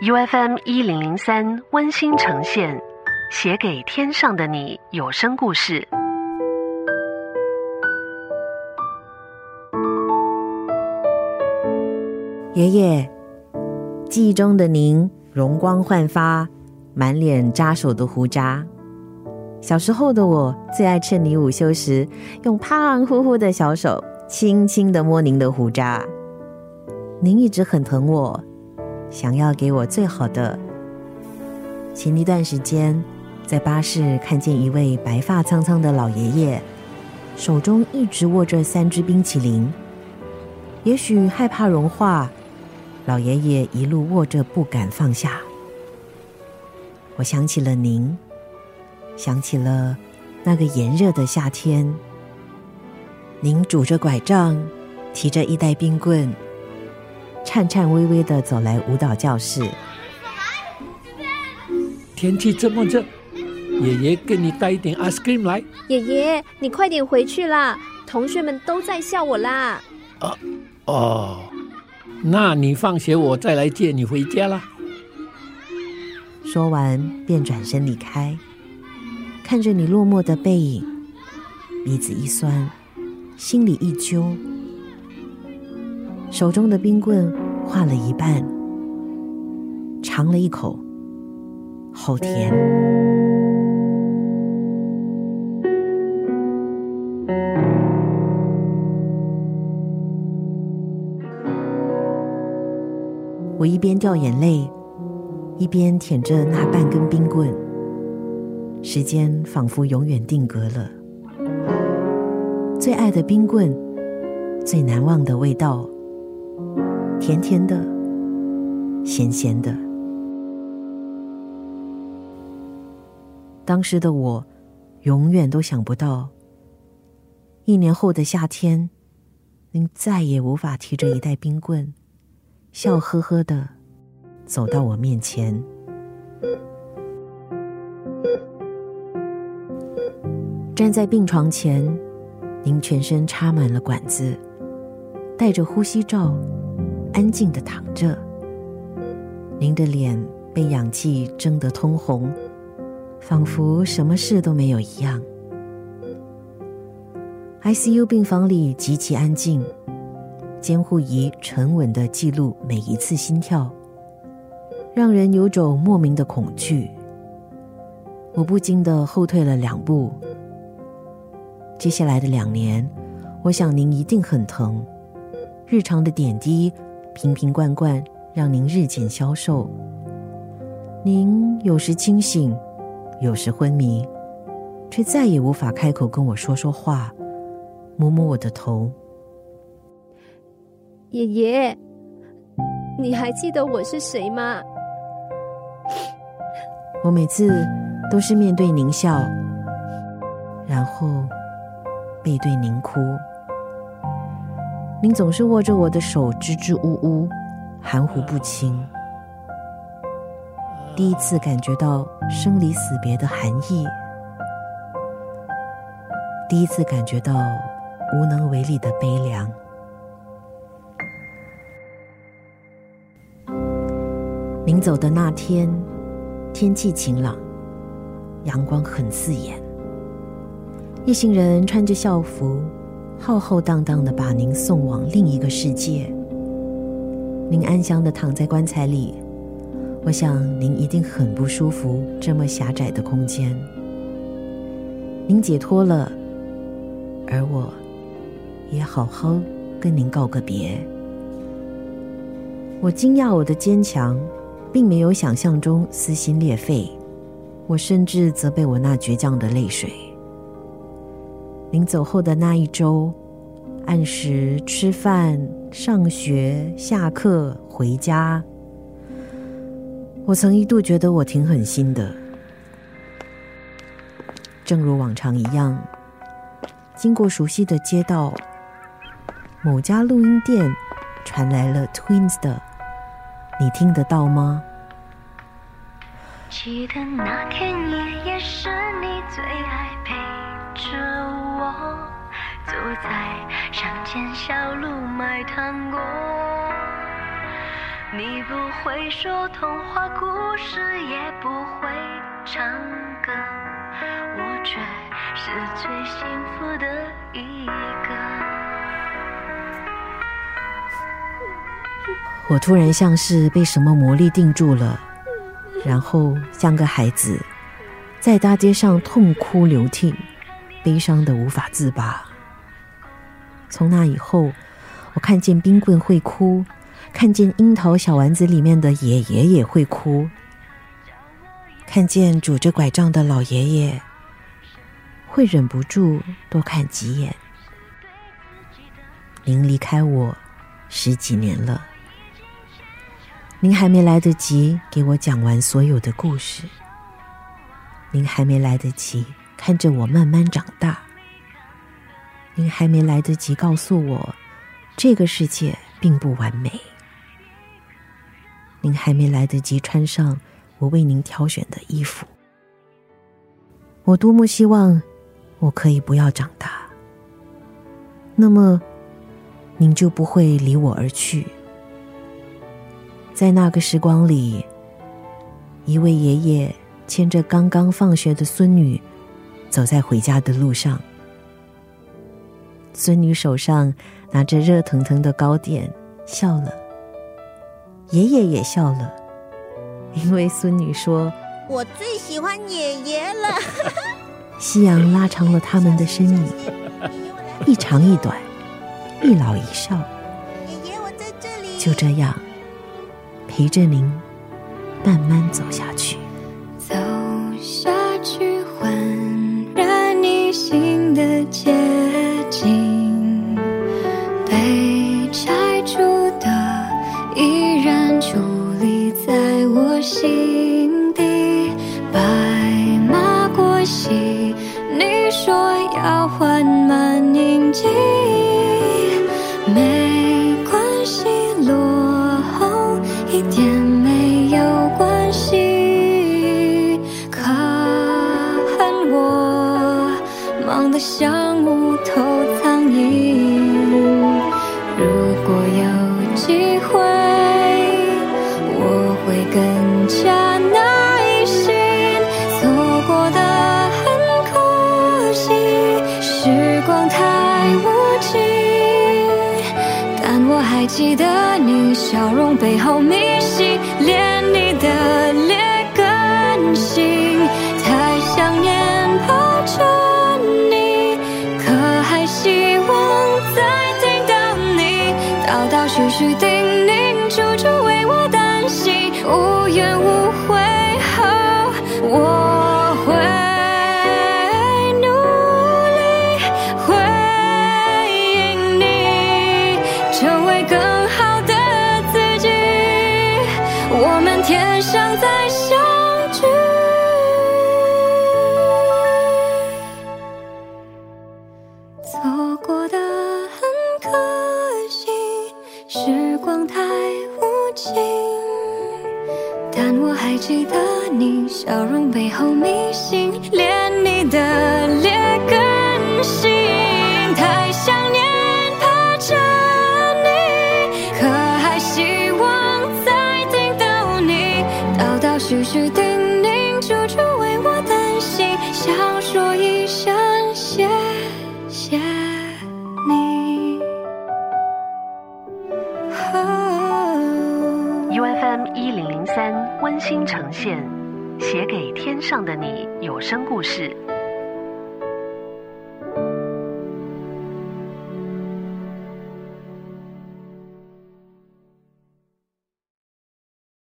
U F M 一零零三温馨呈现，写给天上的你有声故事。爷爷，记忆中的您容光焕发，满脸扎手的胡渣。小时候的我最爱趁你午休时，用胖乎乎的小手轻轻的摸您的胡渣。您一直很疼我。想要给我最好的。前一段时间，在巴士看见一位白发苍苍的老爷爷，手中一直握着三只冰淇淋。也许害怕融化，老爷爷一路握着不敢放下。我想起了您，想起了那个炎热的夏天，您拄着拐杖，提着一袋冰棍。颤颤巍巍的走来舞蹈教室。天气这么热，爷爷给你带一点 ice cream 来。爷爷，你快点回去啦！同学们都在笑我啦。啊哦，那你放学我再来接你回家啦。说完便转身离开，看着你落寞的背影，鼻子一酸，心里一揪。手中的冰棍化了一半，尝了一口，好甜。我一边掉眼泪，一边舔着那半根冰棍，时间仿佛永远定格了。最爱的冰棍，最难忘的味道。甜甜的，咸咸的。当时的我，永远都想不到，一年后的夏天，您再也无法提着一袋冰棍，笑呵呵的走到我面前。站在病床前，您全身插满了管子，戴着呼吸罩。安静的躺着，您的脸被氧气蒸得通红，仿佛什么事都没有一样。ICU 病房里极其安静，监护仪沉稳的记录每一次心跳，让人有种莫名的恐惧。我不禁的后退了两步。接下来的两年，我想您一定很疼，日常的点滴。瓶瓶罐罐让您日渐消瘦，您有时清醒，有时昏迷，却再也无法开口跟我说说话，摸摸我的头。爷爷，你还记得我是谁吗？我每次都是面对您笑，然后背对您哭。您总是握着我的手，支支吾吾，含糊不清。第一次感觉到生离死别的寒意，第一次感觉到无能为力的悲凉。临走的那天，天气晴朗，阳光很刺眼，一行人穿着校服。浩浩荡荡的把您送往另一个世界，您安详的躺在棺材里，我想您一定很不舒服，这么狭窄的空间。您解脱了，而我，也好好跟您告个别。我惊讶我的坚强，并没有想象中撕心裂肺，我甚至责备我那倔强的泪水。临走后的那一周，按时吃饭、上学、下课、回家，我曾一度觉得我挺狠心的。正如往常一样，经过熟悉的街道，某家录音店传来了 Twins 的，你听得到吗？记得那天爷爷是你最爱陪着。走在乡间小路卖糖果，你不会说童话故事，也不会唱歌，我却是最幸福的一个。我突然像是被什么魔力定住了，然后像个孩子，在大街上痛哭流涕，悲伤的无法自拔。从那以后，我看见冰棍会哭，看见樱桃小丸子里面的爷爷也会哭，看见拄着拐杖的老爷爷，会忍不住多看几眼。您离开我十几年了。您还没来得及给我讲完所有的故事，您还没来得及看着我慢慢长大，您还没来得及告诉我这个世界并不完美，您还没来得及穿上我为您挑选的衣服。我多么希望我可以不要长大，那么您就不会离我而去。在那个时光里，一位爷爷牵着刚刚放学的孙女，走在回家的路上。孙女手上拿着热腾腾的糕点，笑了。爷爷也笑了，因为孙女说：“我最喜欢爷爷了。”夕阳拉长了他们的身影，一长一短，一老一少。爷爷，我在这里。就这样。陪着您慢慢走下去，心底白马过隙，你说要缓慢宁静。没关系，落后一点没有关系。可恨我忙得像木头苍蝇。耐心错过的很可惜时光太无情但我还记得你笑容背后迷息连你的脸更新太想念抱着你可还希望再听到你道道序序叮咛处处为我担心无怨无记得你笑容背后迷信，连你的劣根性。太想念怕着你，可还希望再听到你叨叨絮絮叮咛，处处为我担心，想说 M 一零零三温馨呈现，写给天上的你有声故事。